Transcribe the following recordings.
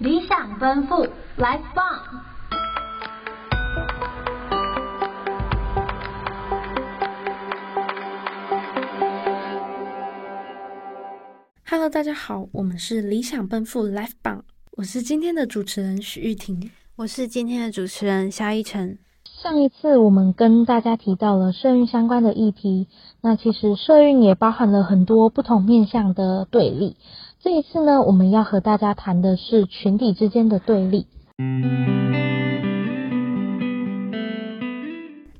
理想奔赴，Life 棒！Hello，大家好，我们是理想奔赴，Life 棒，我是今天的主持人许玉婷，我是今天的主持人萧一晨。上一次我们跟大家提到了社运相关的议题，那其实社运也包含了很多不同面向的对立。这一次呢，我们要和大家谈的是群体之间的对立。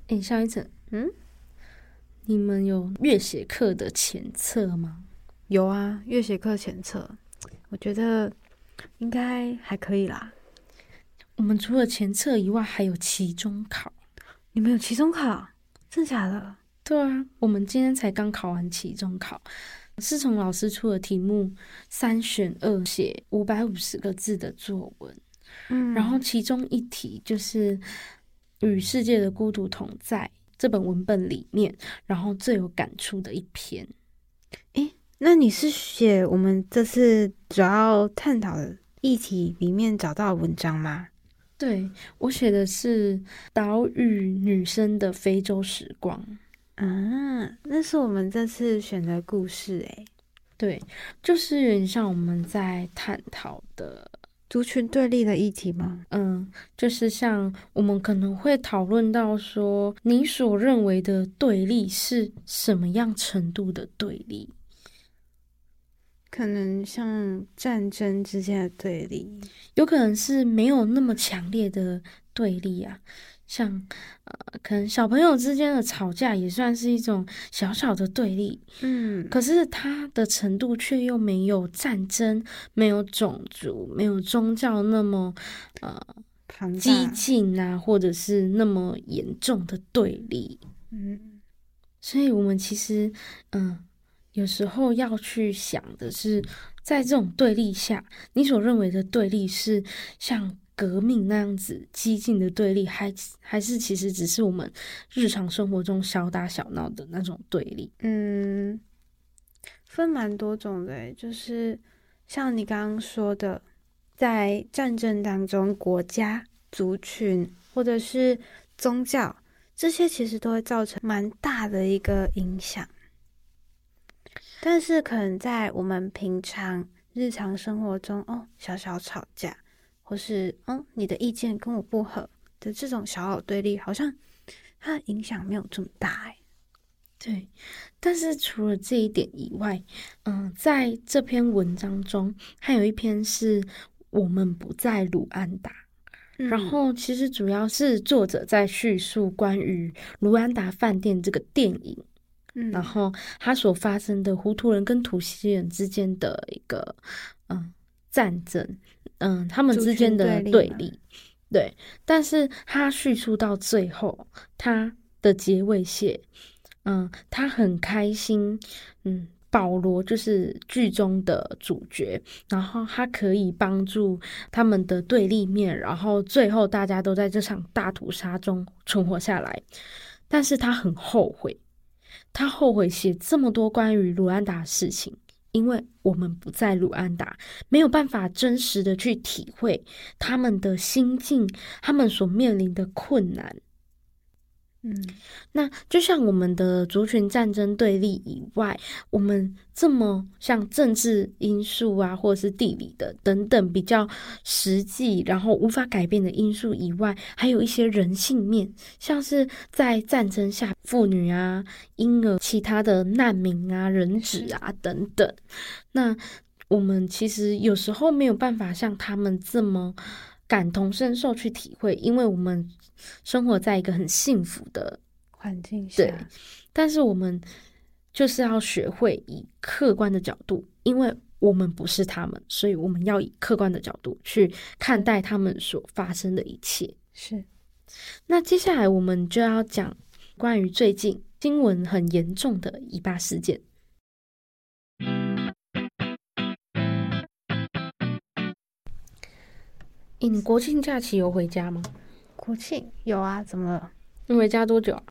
哎，萧一晨，嗯，你们有阅写课的前测吗？有啊，阅写课前测，我觉得应该还可以啦。我们除了前测以外，还有期中考。你们有期中考？真的假的？对啊，我们今天才刚考完期中考，是从老师出的题目三选二写五百五十个字的作文。嗯，然后其中一题就是《与世界的孤独同在》这本文本里面，然后最有感触的一篇。诶，那你是写我们这次主要探讨的议题里面找到的文章吗？对，我写的是岛屿女生的非洲时光，啊，那是我们这次选的故事诶。对，就是有点像我们在探讨的族群对立的议题吗？嗯，就是像我们可能会讨论到说，你所认为的对立是什么样程度的对立？可能像战争之间的对立，有可能是没有那么强烈的对立啊。像呃，可能小朋友之间的吵架也算是一种小小的对立，嗯。可是它的程度却又没有战争、没有种族、没有宗教那么呃激进啊，或者是那么严重的对立，嗯。所以我们其实嗯。呃有时候要去想的是，在这种对立下，你所认为的对立是像革命那样子激进的对立，还还是其实只是我们日常生活中小打小闹的那种对立？嗯，分蛮多种的，就是像你刚刚说的，在战争当中，国家、族群或者是宗教，这些其实都会造成蛮大的一个影响。但是，可能在我们平常日常生活中，哦，小小吵架，或是嗯，你的意见跟我不合的这种小小对立，好像它的影响没有这么大哎。对，但是除了这一点以外，嗯，在这篇文章中，还有一篇是我们不在卢安达，嗯，然后其实主要是作者在叙述关于卢安达饭店这个电影。嗯，然后他所发生的胡图人跟土西人之间的一个嗯战争，嗯，他们之间的对立，对。但是他叙述到最后，他的结尾写，嗯，他很开心，嗯，保罗就是剧中的主角，然后他可以帮助他们的对立面，然后最后大家都在这场大屠杀中存活下来，但是他很后悔。他后悔写这么多关于卢安达的事情，因为我们不在卢安达，没有办法真实的去体会他们的心境，他们所面临的困难。嗯，那就像我们的族群战争对立以外，我们这么像政治因素啊，或者是地理的等等比较实际，然后无法改变的因素以外，还有一些人性面，像是在战争下妇女啊、婴儿、其他的难民啊、人质啊等等。那我们其实有时候没有办法像他们这么感同身受去体会，因为我们。生活在一个很幸福的环境下，对，但是我们就是要学会以客观的角度，因为我们不是他们，所以我们要以客观的角度去看待他们所发生的一切。是，那接下来我们就要讲关于最近新闻很严重的以巴事件。你国庆假期有回家吗？国庆有啊，怎么了？你回家多久啊？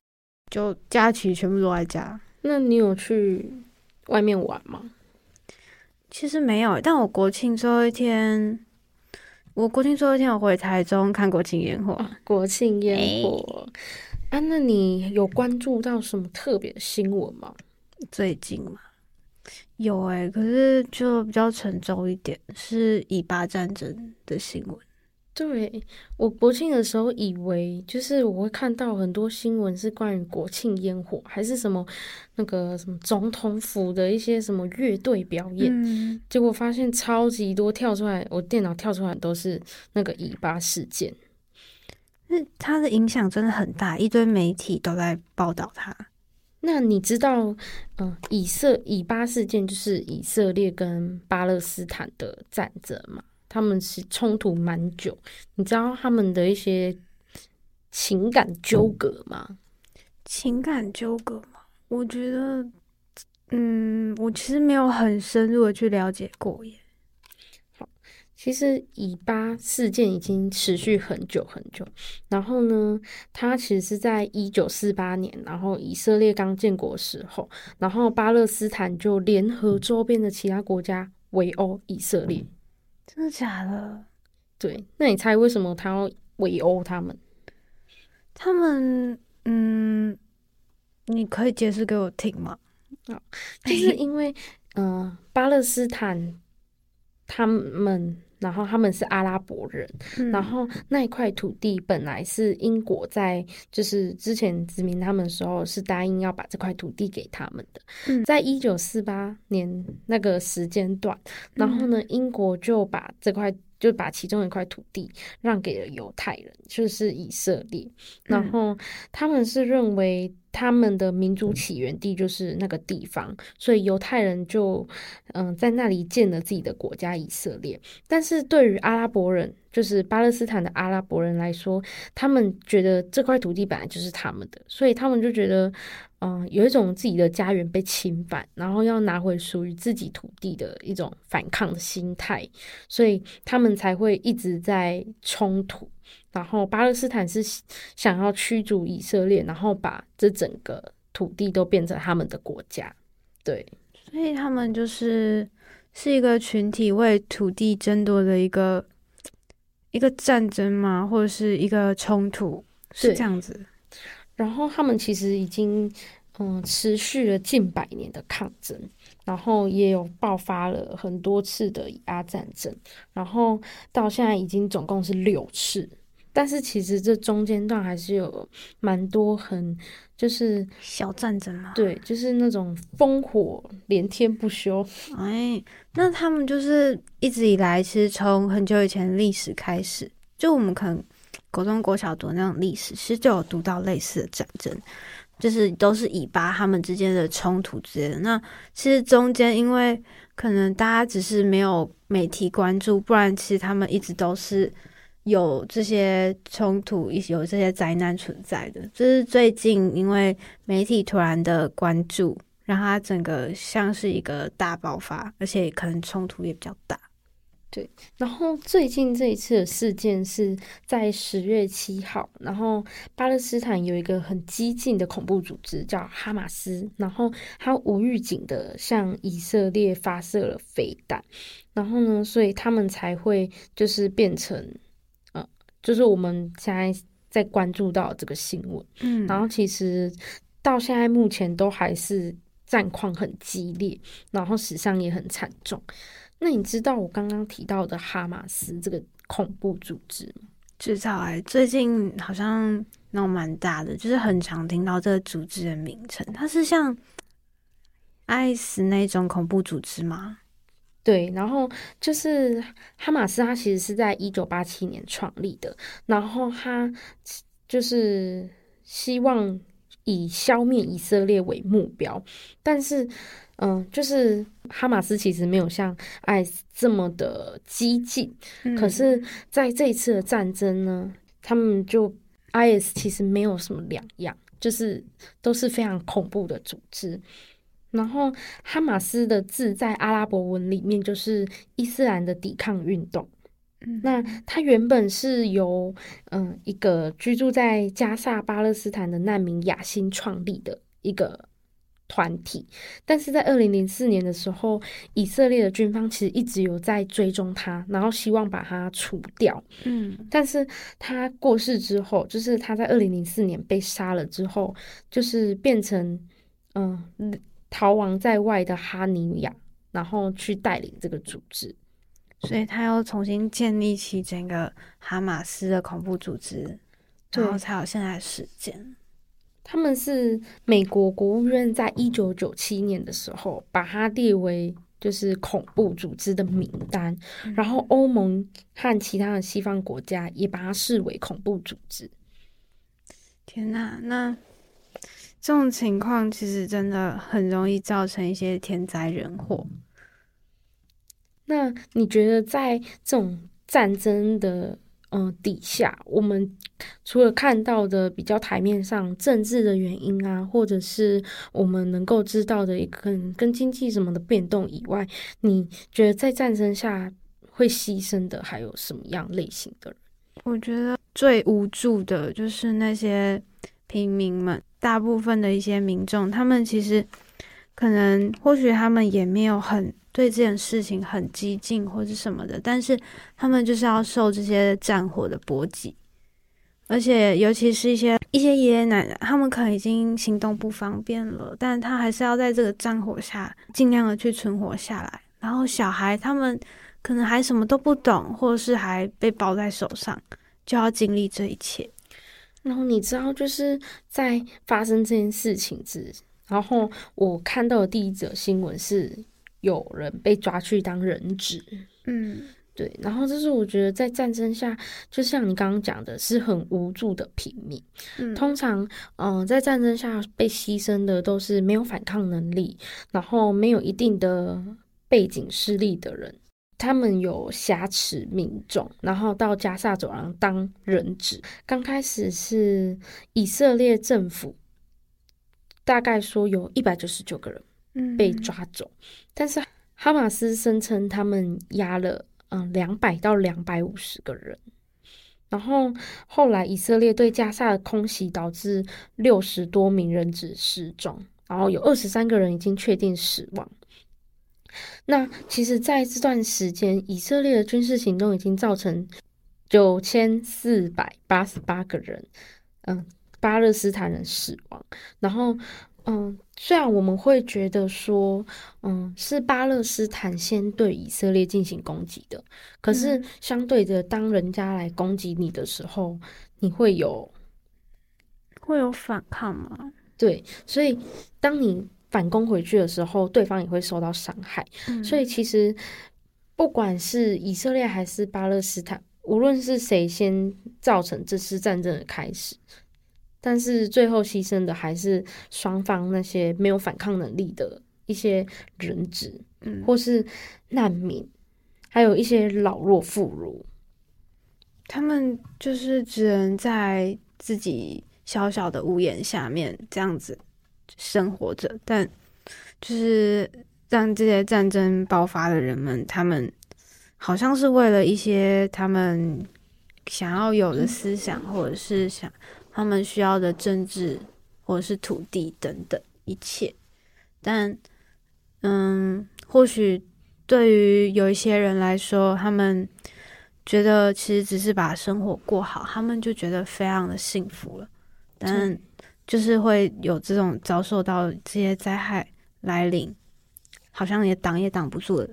就假期全部都在家。那你有去外面玩吗？其实没有，但我国庆最后一天我国庆最后一天我回台中看国庆烟火。国庆烟火、欸、啊，那你有关注到什么特别的新闻吗？最近吗？有哎、欸，可是就比较沉重一点，是以巴战争的新闻。对，我国庆的时候以为就是我会看到很多新闻是关于国庆烟火，还是什么那个什么总统府的一些什么乐队表演，嗯、结果发现超级多跳出来，我电脑跳出来都是那个以巴事件。那它的影响真的很大，一堆媒体都在报道它。那你知道，嗯、呃，以色以巴事件就是以色列跟巴勒斯坦的战争吗？他们是冲突蛮久，你知道他们的一些情感纠葛吗？情感纠葛吗？我觉得，嗯，我其实没有很深入的去了解过耶。好，其实以巴事件已经持续很久很久。然后呢，它其实是在一九四八年，然后以色列刚建国的时候，然后巴勒斯坦就联合周边的其他国家围殴以色列。真的假的？对，那你猜为什么他要围殴他们？他们，嗯，你可以解释给我听吗？啊，就是因为，嗯、呃，巴勒斯坦他们。然后他们是阿拉伯人，嗯、然后那一块土地本来是英国在就是之前殖民他们的时候是答应要把这块土地给他们的，嗯、在一九四八年那个时间段，然后呢，英国就把这块。就把其中一块土地让给了犹太人，就是以色列。然后他们是认为他们的民族起源地就是那个地方，所以犹太人就嗯在那里建了自己的国家以色列。但是对于阿拉伯人，就是巴勒斯坦的阿拉伯人来说，他们觉得这块土地本来就是他们的，所以他们就觉得。嗯，有一种自己的家园被侵犯，然后要拿回属于自己土地的一种反抗的心态，所以他们才会一直在冲突。然后巴勒斯坦是想要驱逐以色列，然后把这整个土地都变成他们的国家。对，所以他们就是是一个群体为土地争夺的一个一个战争嘛？或者是一个冲突？是这样子。然后他们其实已经嗯持续了近百年的抗争，然后也有爆发了很多次的以巴战争，然后到现在已经总共是六次。但是其实这中间段还是有蛮多很就是小战争嘛，对，就是那种烽火连天不休。哎，那他们就是一直以来，其实从很久以前历史开始，就我们可能。国中、国小读那种历史，其实就有读到类似的战争，就是都是以巴他们之间的冲突之类的。那其实中间，因为可能大家只是没有媒体关注，不然其实他们一直都是有这些冲突，有这些灾难存在的。就是最近因为媒体突然的关注，让它整个像是一个大爆发，而且可能冲突也比较大。对，然后最近这一次的事件是在十月七号，然后巴勒斯坦有一个很激进的恐怖组织叫哈马斯，然后他无预警的向以色列发射了飞弹，然后呢，所以他们才会就是变成，就是我们现在在关注到这个新闻，嗯，然后其实到现在目前都还是战况很激烈，然后死伤也很惨重。那你知道我刚刚提到的哈马斯这个恐怖组织吗？知道哎，最近好像闹蛮大的，就是很常听到这个组织的名称。它是像 IS 那种恐怖组织吗？对，然后就是哈马斯，它其实是在一九八七年创立的，然后它就是希望以消灭以色列为目标，但是。嗯，就是哈马斯其实没有像 IS 这么的激进，嗯、可是在这一次的战争呢，他们就 IS 其实没有什么两样，就是都是非常恐怖的组织。然后哈马斯的字在阿拉伯文里面就是伊斯兰的抵抗运动。嗯、那它原本是由嗯一个居住在加萨巴勒斯坦的难民雅辛创立的一个。团体，但是在二零零四年的时候，以色列的军方其实一直有在追踪他，然后希望把他除掉。嗯，但是他过世之后，就是他在二零零四年被杀了之后，就是变成嗯逃亡在外的哈尼亚，然后去带领这个组织，所以他要重新建立起整个哈马斯的恐怖组织，然后才有现在的事件。他们是美国国务院在一九九七年的时候把它列为就是恐怖组织的名单，嗯、然后欧盟和其他的西方国家也把它视为恐怖组织。天哪，那这种情况其实真的很容易造成一些天灾人祸。那你觉得在这种战争的？嗯、呃，底下我们除了看到的比较台面上政治的原因啊，或者是我们能够知道的一个跟，跟经济什么的变动以外，你觉得在战争下会牺牲的还有什么样类型的人？我觉得最无助的就是那些平民们，大部分的一些民众，他们其实可能或许他们也没有很。对这件事情很激进或者什么的，但是他们就是要受这些战火的波及，而且尤其是一些一些爷爷奶奶，他们可能已经行动不方便了，但他还是要在这个战火下尽量的去存活下来。然后小孩他们可能还什么都不懂，或者是还被抱在手上，就要经历这一切。然后你知道，就是在发生这件事情之，然后我看到的第一则新闻是。有人被抓去当人质，嗯，对，然后就是我觉得在战争下，就像你刚刚讲的，是很无助的平民。嗯，通常，嗯、呃，在战争下被牺牲的都是没有反抗能力，然后没有一定的背景势力的人，他们有挟持民众，然后到加萨走廊当人质。刚开始是以色列政府大概说有一百九十九个人。被抓走，但是哈马斯声称他们押了嗯两百到两百五十个人，然后后来以色列对加萨的空袭导致六十多名人质失踪，然后有二十三个人已经确定死亡。那其实在这段时间，以色列的军事行动已经造成九千四百八十八个人，嗯，巴勒斯坦人死亡，然后。嗯，虽然我们会觉得说，嗯，是巴勒斯坦先对以色列进行攻击的，可是相对的，当人家来攻击你的时候，你会有会有反抗吗？对，所以当你反攻回去的时候，对方也会受到伤害。嗯，所以其实不管是以色列还是巴勒斯坦，无论是谁先造成这次战争的开始。但是最后牺牲的还是双方那些没有反抗能力的一些人质，嗯，或是难民，还有一些老弱妇孺，他们就是只能在自己小小的屋檐下面这样子生活着，但就是让这些战争爆发的人们，他们好像是为了一些他们想要有的思想，或者是想。他们需要的政治或者是土地等等一切，但嗯，或许对于有一些人来说，他们觉得其实只是把生活过好，他们就觉得非常的幸福了。但就是会有这种遭受到这些灾害来临，好像也挡也挡不住的。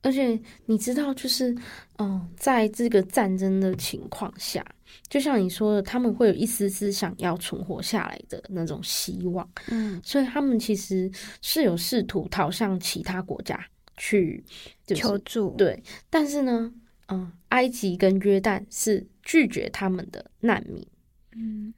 而且你知道，就是嗯，在这个战争的情况下。就像你说的，他们会有一丝丝想要存活下来的那种希望，嗯，所以他们其实是有试图逃向其他国家去、就是、求助，对。但是呢，嗯，埃及跟约旦是拒绝他们的难民，嗯，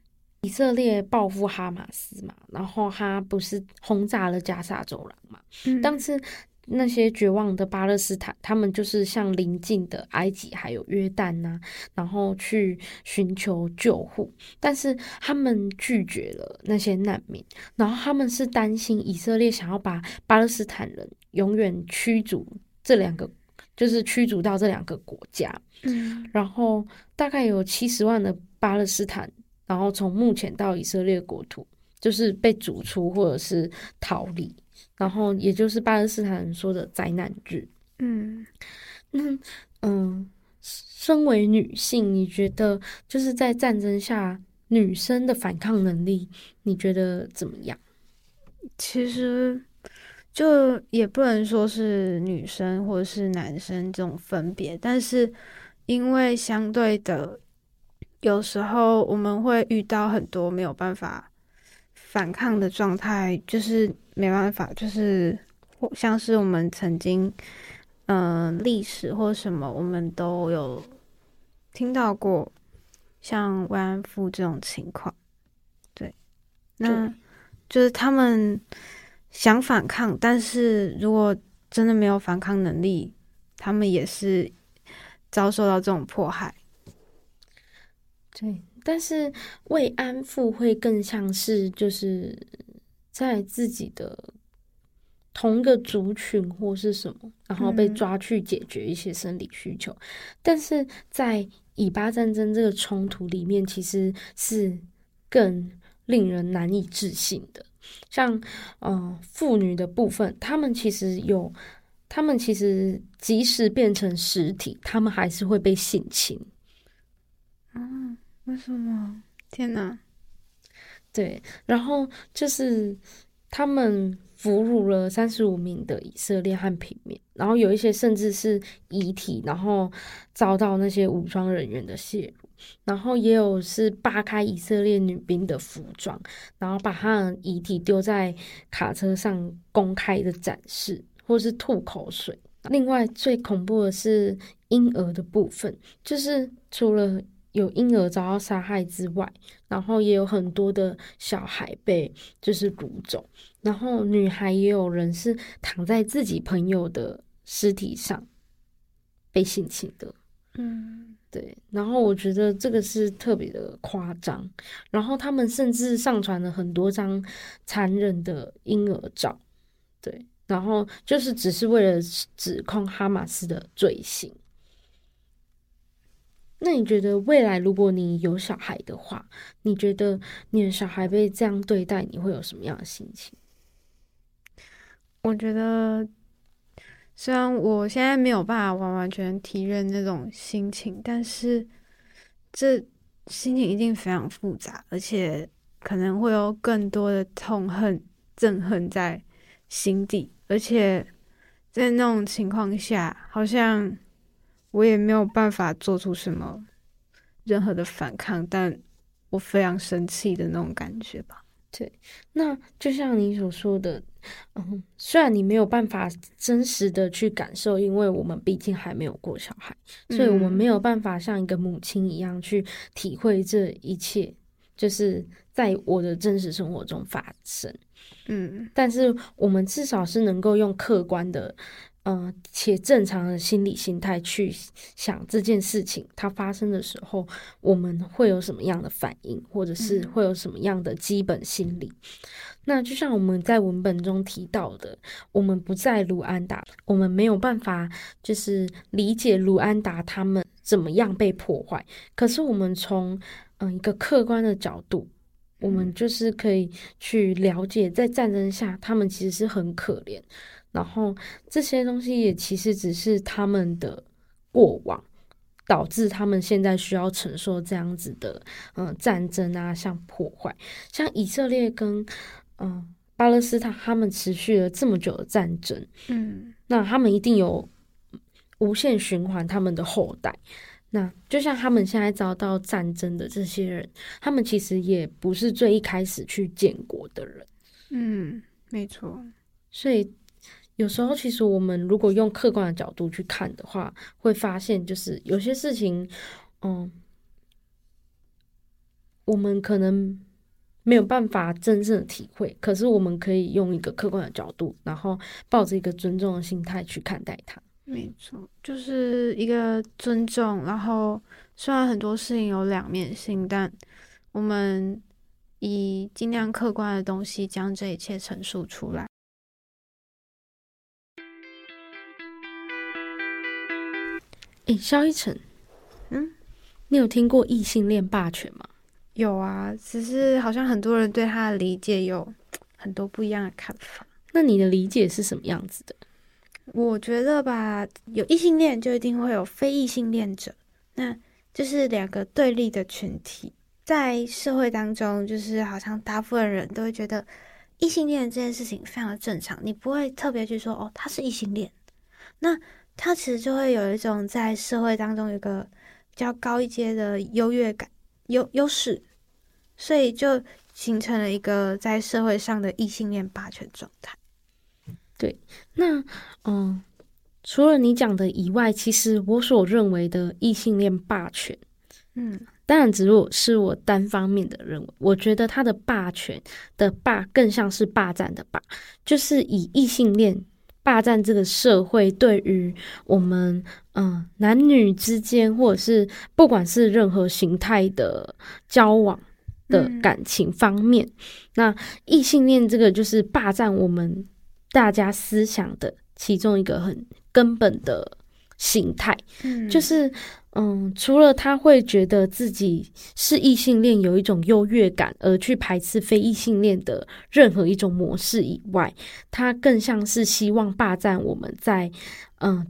以色列报复哈马斯嘛，然后他不是轰炸了加沙走廊嘛，嗯，但是。那些绝望的巴勒斯坦，他们就是向邻近的埃及还有约旦呐、啊，然后去寻求救护，但是他们拒绝了那些难民，然后他们是担心以色列想要把巴勒斯坦人永远驱逐这两个，就是驱逐到这两个国家，嗯，然后大概有七十万的巴勒斯坦，然后从目前到以色列国土。就是被逐出或者是逃离，然后也就是巴勒斯坦人说的灾难日。嗯，那嗯，身为女性，你觉得就是在战争下女生的反抗能力，你觉得怎么样？其实就也不能说是女生或者是男生这种分别，但是因为相对的，有时候我们会遇到很多没有办法反抗的状态，就是没办法，就是像是我们曾经嗯、呃、历史或什么，我们都有听到过像慰安妇这种情况，对，那。就是他们想反抗，但是如果真的没有反抗能力，他们也是遭受到这种迫害。对，但是慰安妇会更像是就是在自己的同一个族群或是什么，然后被抓去解决一些生理需求。嗯、但是在以巴战争这个冲突里面，其实是更。令人难以置信的，像呃妇女的部分，他们其实有，他们其实即使变成实体，他们还是会被性侵。嗯，为什么？天哪！对，然后就是他们俘虏了三十五名的以色列和平民，然后有一些甚至是遗体，然后遭到那些武装人员的亵渎。然后也有是扒开以色列女兵的服装，然后把她的遗体丢在卡车上公开的展示，或是吐口水。另外最恐怖的是婴儿的部分，就是除了有婴儿遭到杀害之外，然后也有很多的小孩被就是掳走，然后女孩也有人是躺在自己朋友的尸体上被性侵的，嗯。对，然后我觉得这个是特别的夸张，然后他们甚至上传了很多张残忍的婴儿照，对，然后就是只是为了指控哈马斯的罪行。那你觉得未来如果你有小孩的话，你觉得你的小孩被这样对待，你会有什么样的心情？我觉得。虽然我现在没有办法完完全体认那种心情，但是这心情一定非常复杂，而且可能会有更多的痛恨、憎恨在心底。而且在那种情况下，好像我也没有办法做出什么任何的反抗，但我非常生气的那种感觉吧。对，那就像你所说的。嗯，虽然你没有办法真实的去感受，因为我们毕竟还没有过小孩，所以我们没有办法像一个母亲一样去体会这一切，就是在我的真实生活中发生。嗯，但是我们至少是能够用客观的。嗯、呃，且正常的心理心态去想这件事情，它发生的时候，我们会有什么样的反应，或者是会有什么样的基本心理？嗯、那就像我们在文本中提到的，我们不在卢安达，我们没有办法就是理解卢安达他们怎么样被破坏。可是我们从嗯、呃、一个客观的角度，我们就是可以去了解，在战争下，他们其实是很可怜。然后这些东西也其实只是他们的过往，导致他们现在需要承受这样子的嗯、呃、战争啊，像破坏，像以色列跟嗯、呃、巴勒斯坦，他们持续了这么久的战争，嗯，那他们一定有无限循环他们的后代。那就像他们现在遭到战争的这些人，他们其实也不是最一开始去建国的人，嗯，没错，所以。有时候，其实我们如果用客观的角度去看的话，会发现就是有些事情，嗯，我们可能没有办法真正的体会，可是我们可以用一个客观的角度，然后抱着一个尊重的心态去看待它。没错，就是一个尊重。然后，虽然很多事情有两面性，但我们以尽量客观的东西将这一切陈述出来。诶，萧一晨，嗯，你有听过异性恋霸权吗？有啊，只是好像很多人对他的理解有很多不一样的看法。那你的理解是什么样子的？我觉得吧，有异性恋就一定会有非异性恋者，那就是两个对立的群体。在社会当中，就是好像大部分人都会觉得异性恋这件事情非常的正常，你不会特别去说哦，他是异性恋。那他其实就会有一种在社会当中有一个比较高一阶的优越感、优优势，所以就形成了一个在社会上的异性恋霸权状态。对，那嗯，除了你讲的以外，其实我所认为的异性恋霸权，嗯。当然，只是我单方面的认为。我觉得他的霸权的霸更像是霸占的霸，就是以异性恋霸占这个社会，对于我们嗯男女之间，或者是不管是任何形态的交往的感情方面，嗯、那异性恋这个就是霸占我们大家思想的其中一个很根本的形态，嗯，就是。嗯，除了他会觉得自己是异性恋，有一种优越感，而去排斥非异性恋的任何一种模式以外，他更像是希望霸占我们在嗯，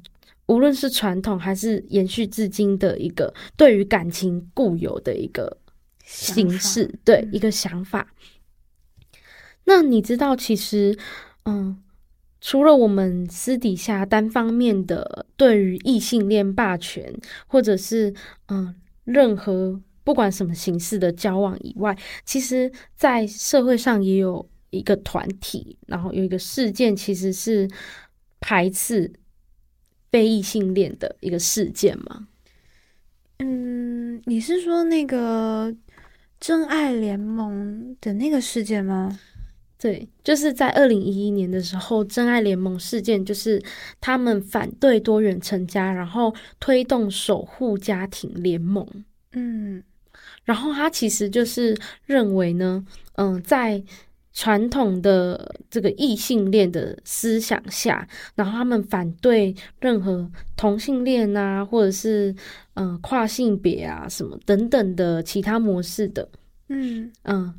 无论是传统还是延续至今的一个对于感情固有的一个形式，对，嗯，一个想法。那你知道，其实嗯。除了我们私底下单方面的对于异性恋霸权，或者是嗯任何不管什么形式的交往以外，其实，在社会上也有一个团体，然后有一个事件，其实是排斥非异性恋的一个事件吗？嗯，你是说那个真爱联盟的那个事件吗？对，就是在二零一一年的时候，真爱联盟事件就是他们反对多元成家，然后推动守护家庭联盟。嗯，然后他其实就是认为呢，嗯，在传统的这个异性恋的思想下，然后他们反对任何同性恋啊，或者是嗯跨性别啊什么等等的其他模式的。嗯嗯。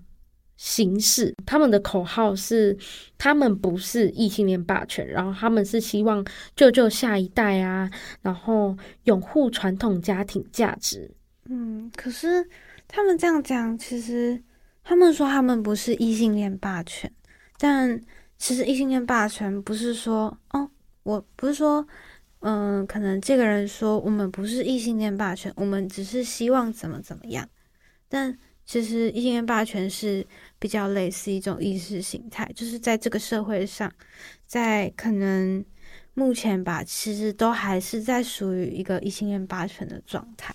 形式，他们的口号是，他们不是异性恋霸权，然后他们是希望救救下一代啊，然后拥护传统家庭价值。嗯，可是他们这样讲，其实他们说他们不是异性恋霸权，但其实异性恋霸权不是说，哦，我不是说，嗯、可能这个人说我们不是异性恋霸权，我们只是希望怎么怎么样，但其实异性恋霸权是。比较类似一种意识形态，就是在这个社会上，在可能目前吧，其实都还是在属于一个异性恋霸权的状态。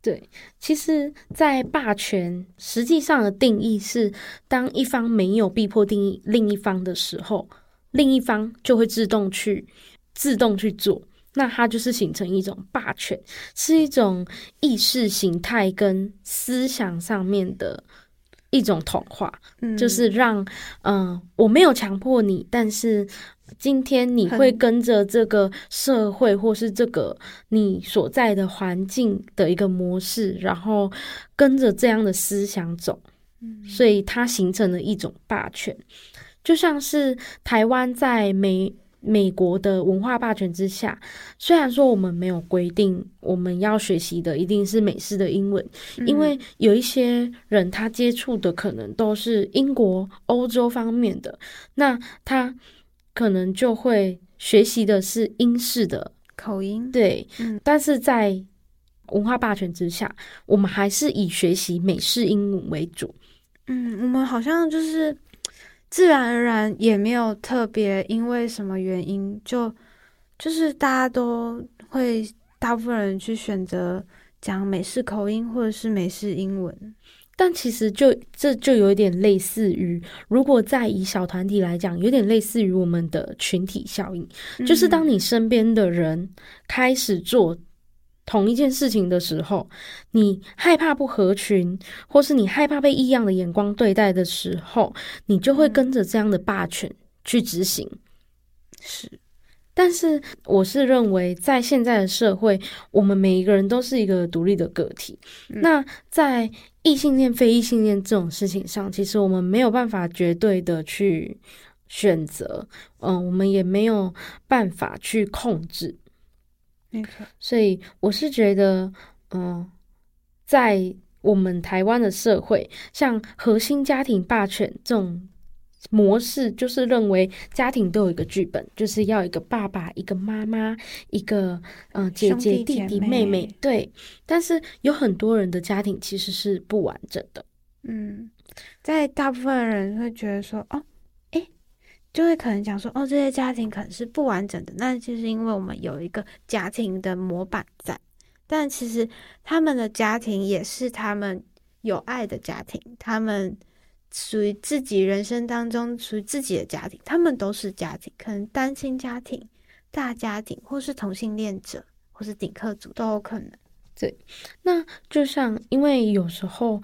对，其实，在霸权实际上的定义是，当一方没有逼迫定义另一方的时候，另一方就会自动去自动去做，那它就是形成一种霸权，是一种意识形态跟思想上面的。一种同化，嗯，就是让，嗯、呃，我没有强迫你，但是今天你会跟着这个社会或是这个你所在的环境的一个模式，然后跟着这样的思想走，嗯，所以它形成了一种霸权，就像是台湾在美。美国的文化霸权之下，虽然说我们没有规定我们要学习的一定是美式的英文，嗯，因为有一些人他接触的可能都是英国、欧洲方面的，那他可能就会学习的是英式的口音。对，嗯，但是在文化霸权之下，我们还是以学习美式英文为主。嗯，我们好像就是。自然而然也没有特别，因为什么原因，就就是大家都会，大部分人去选择讲美式口音或者是美式英文，但其实就这就有点类似于，如果在以小团体来讲，有点类似于我们的群体效应，嗯、就是当你身边的人开始做。同一件事情的时候，你害怕不合群，或是你害怕被异样的眼光对待的时候，你就会跟着这样的霸权去执行。是，但是我是认为，在现在的社会，我们每一个人都是一个独立的个体。嗯、那在异性恋、非异性恋这种事情上，其实我们没有办法绝对的去选择，嗯、呃，我们也没有办法去控制。没错。所以我是觉得，嗯、呃，在我们台湾的社会，像核心家庭霸权这种。模式就是认为家庭都有一个剧本，就是要一个爸爸、一个妈妈、一个嗯、呃、姐姐、弟弟、妹妹。对，但是有很多人的家庭其实是不完整的。嗯，在大部分人会觉得说，哦，诶，就会可能讲说，哦，这些家庭可能是不完整的。那就是因为我们有一个家庭的模板在，但其实他们的家庭也是他们有爱的家庭，他们。属于自己人生当中属于自己的家庭，他们都是家庭，可能单亲家庭、大家庭，或是同性恋者，或是顶客族都有可能。对，那就像因为有时候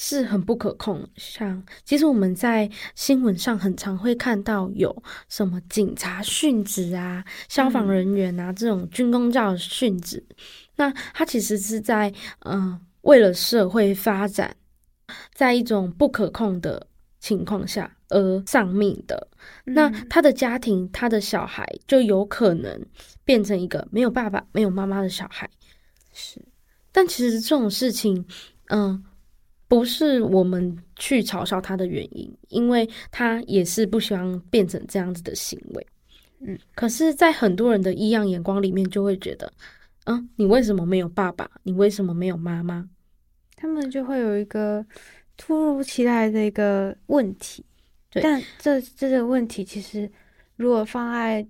是很不可控，像其实我们在新闻上很常会看到有什么警察殉职啊、消防人员啊、嗯、这种军工教殉职，那他其实是在嗯、呃、为了社会发展。在一种不可控的情况下而丧命的，那他的家庭，他的小孩就有可能变成一个没有爸爸、没有妈妈的小孩。是，但其实这种事情，嗯，不是我们去嘲笑他的原因，因为他也是不希望变成这样子的行为。嗯，可是，在很多人的异样眼光里面，就会觉得，嗯，你为什么没有爸爸？你为什么没有妈妈？他们就会有一个突如其来的一个问题，对，但这这个问题其实如果放在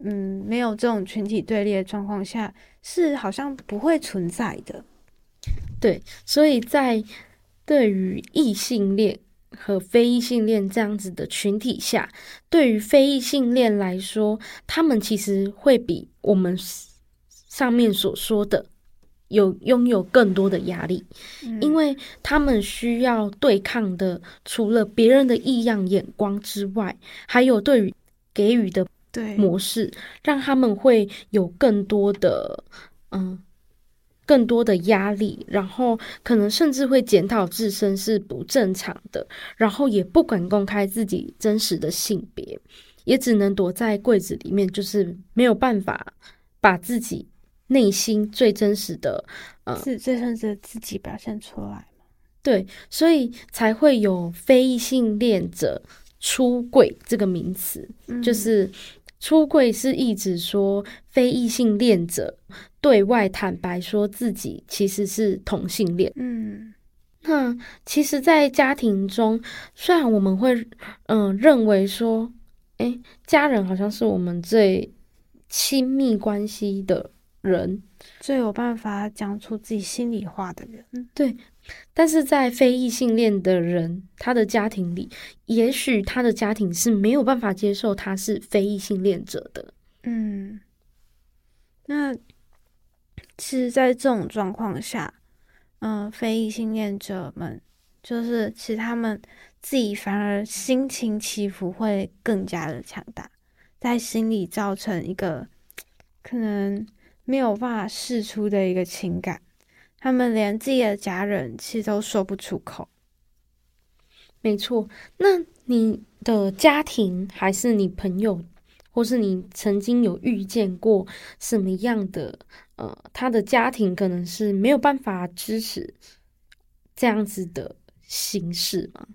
嗯没有这种群体对立的状况下，是好像不会存在的。对，所以在对于异性恋和非异性恋这样子的群体下，对于非异性恋来说，他们其实会比我们上面所说的。有拥有更多的压力，嗯，因为他们需要对抗的除了别人的异样眼光之外，还有对于给予的模式，让他们会有更多的嗯，更多的压力，然后可能甚至会检讨自身是不正常的，然后也不敢公开自己真实的性别，也只能躲在柜子里面，就是没有办法把自己。内心最真实的，呃，是最真实的自己表现出来。对，所以才会有非异性恋者出柜这个名词。嗯，就是出柜是意指说非异性恋者对外坦白说自己其实是同性恋。嗯，那其实，在家庭中，虽然我们会嗯，呃，认为说，诶，家人好像是我们最亲密关系的。人最有办法讲出自己心里话的人，对。但是在非异性恋的人，他的家庭里，也许他的家庭是没有办法接受他是非异性恋者的。嗯，那其实，在这种状况下，嗯、非异性恋者们，就是其实他们自己反而心情起伏会更加的强大，在心里造成一个可能。没有办法释出的一个情感，他们连自己的家人其实都说不出口。没错，那你的家庭还是你朋友，或是你曾经有遇见过什么样的？呃，他的家庭可能是没有办法支持这样子的形式吗？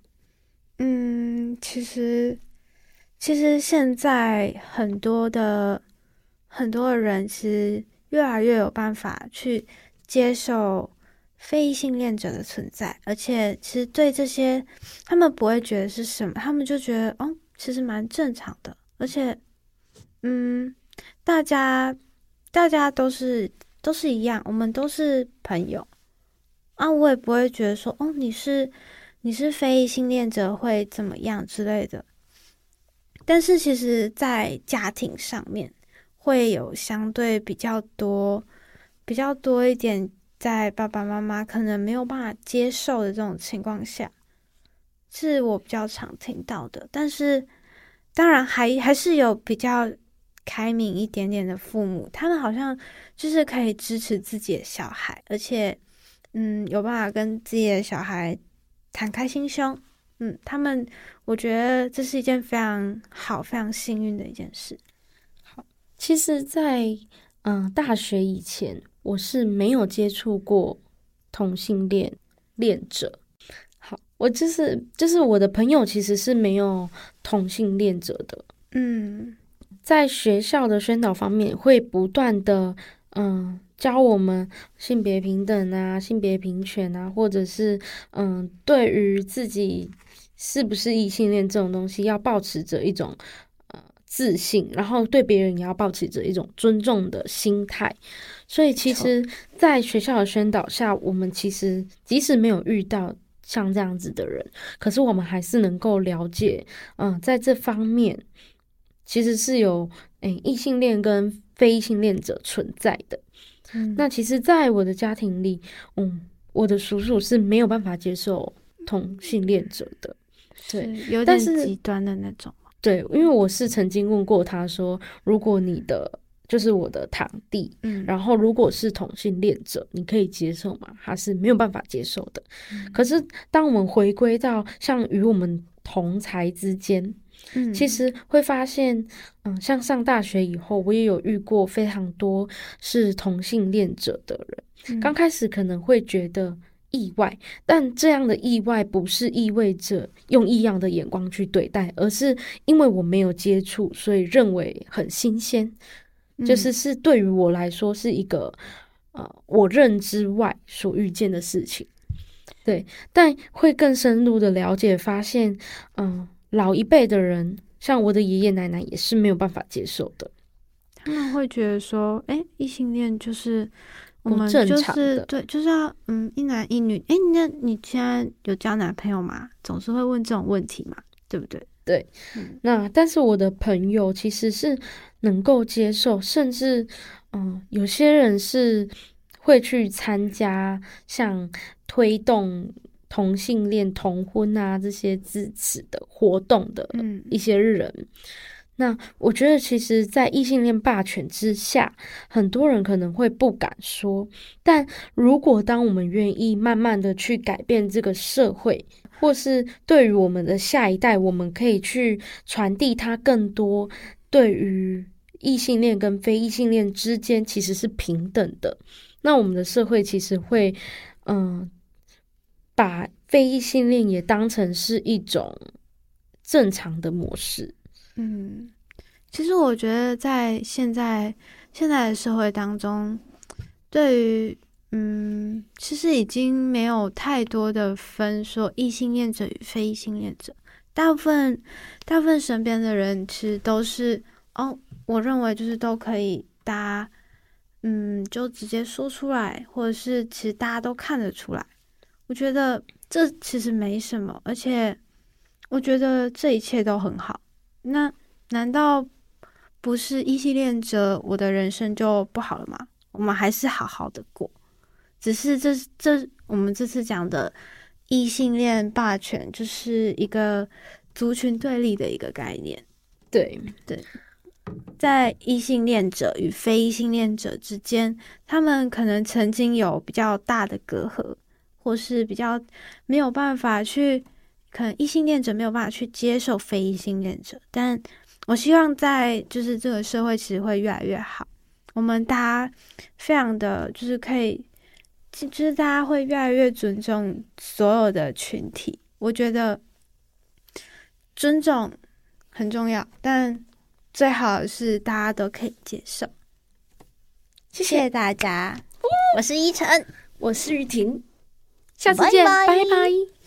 嗯，其实，其实现在很多的很多的人其实。越来越有办法去接受非异性恋者的存在，而且其实对这些他们不会觉得是什么，他们就觉得哦，其实蛮正常的。而且，嗯，大家大家都是都是一样，我们都是朋友啊，我也不会觉得说哦，你是你是非异性恋者会怎么样之类的。但是其实，在家庭上面。会有相对比较多、比较多一点，在爸爸妈妈可能没有办法接受的这种情况下，是我比较常听到的。但是，当然还还是有比较开明一点点的父母，他们好像就是可以支持自己的小孩，而且，嗯，有办法跟自己的小孩敞开心胸。嗯，他们，我觉得这是一件非常好、非常幸运的一件事。好，其实在，在嗯大学以前，我是没有接触过同性恋恋者。好，我就是就是我的朋友其实是没有同性恋者的。嗯。在学校的宣导方面，会不断的嗯教我们性别平等啊、性别平权啊，或者是嗯对于自己是不是异性恋这种东西，要保持着一种呃自信，然后对别人也要保持着一种尊重的心态。所以，其实，在学校的宣导下，我们其实即使没有遇到像这样子的人，可是我们还是能够了解，嗯，在这方面。其实是有诶异性恋跟非异性恋者存在的。嗯，那其实，在我的家庭里，嗯，我的叔叔是没有办法接受同性恋者的，对，有点极端的那种。对，因为我是曾经问过他说，如果你的就是我的堂弟，嗯，然后如果是同性恋者，你可以接受吗？他是没有办法接受的。嗯，可是，当我们回归到像与我们同才之间。嗯，其实会发现，嗯，像上大学以后，我也有遇过非常多是同性恋者的人。刚开始可能会觉得意外，但这样的意外不是意味着用异样的眼光去对待，而是因为我没有接触，所以认为很新鲜。就是是对于我来说是一个呃我认知外所遇见的事情。对，但会更深入的了解，发现，嗯。老一辈的人，像我的爷爷奶奶，也是没有办法接受的。他们会觉得说：“哎，异性恋就是我们就是对，就是要嗯一男一女。哎，那你现在有交男朋友吗？总是会问这种问题嘛，对不对？对。嗯，那但是我的朋友其实是能够接受，甚至嗯，有些人是会去参加像推动。同性恋同婚啊，这些支持的活动的一些人，嗯、那我觉得，其实，在异性恋霸权之下，很多人可能会不敢说。但如果当我们愿意慢慢的去改变这个社会，或是对于我们的下一代，我们可以去传递他更多对于异性恋跟非异性恋之间其实是平等的，那我们的社会其实会，嗯、把非异性恋也当成是一种正常的模式。嗯，其实我觉得在现在现在的社会当中，对于嗯，其实已经没有太多的分说异性恋者与非异性恋者。大部分大部分身边的人其实都是哦，我认为就是都可以，大家嗯就直接说出来，或者是其实大家都看得出来。我觉得这其实没什么，而且我觉得这一切都很好。那难道不是异性恋者，我的人生就不好了吗？我们还是好好的过，只是这这我们这次讲的异性恋霸权，就是一个族群对立的一个概念。对对，在异性恋者与非异性恋者之间，他们可能曾经有比较大的隔阂。或是比较没有办法去，可能异性恋者没有办法去接受非异性恋者，但我希望在就是这个社会其实会越来越好，我们大家非常的就是可以，就是大家会越来越尊重所有的群体，我觉得尊重很重要，但最好是大家都可以接受。谢谢大家，我是依晨，我是玉婷。下次见，拜拜。拜拜。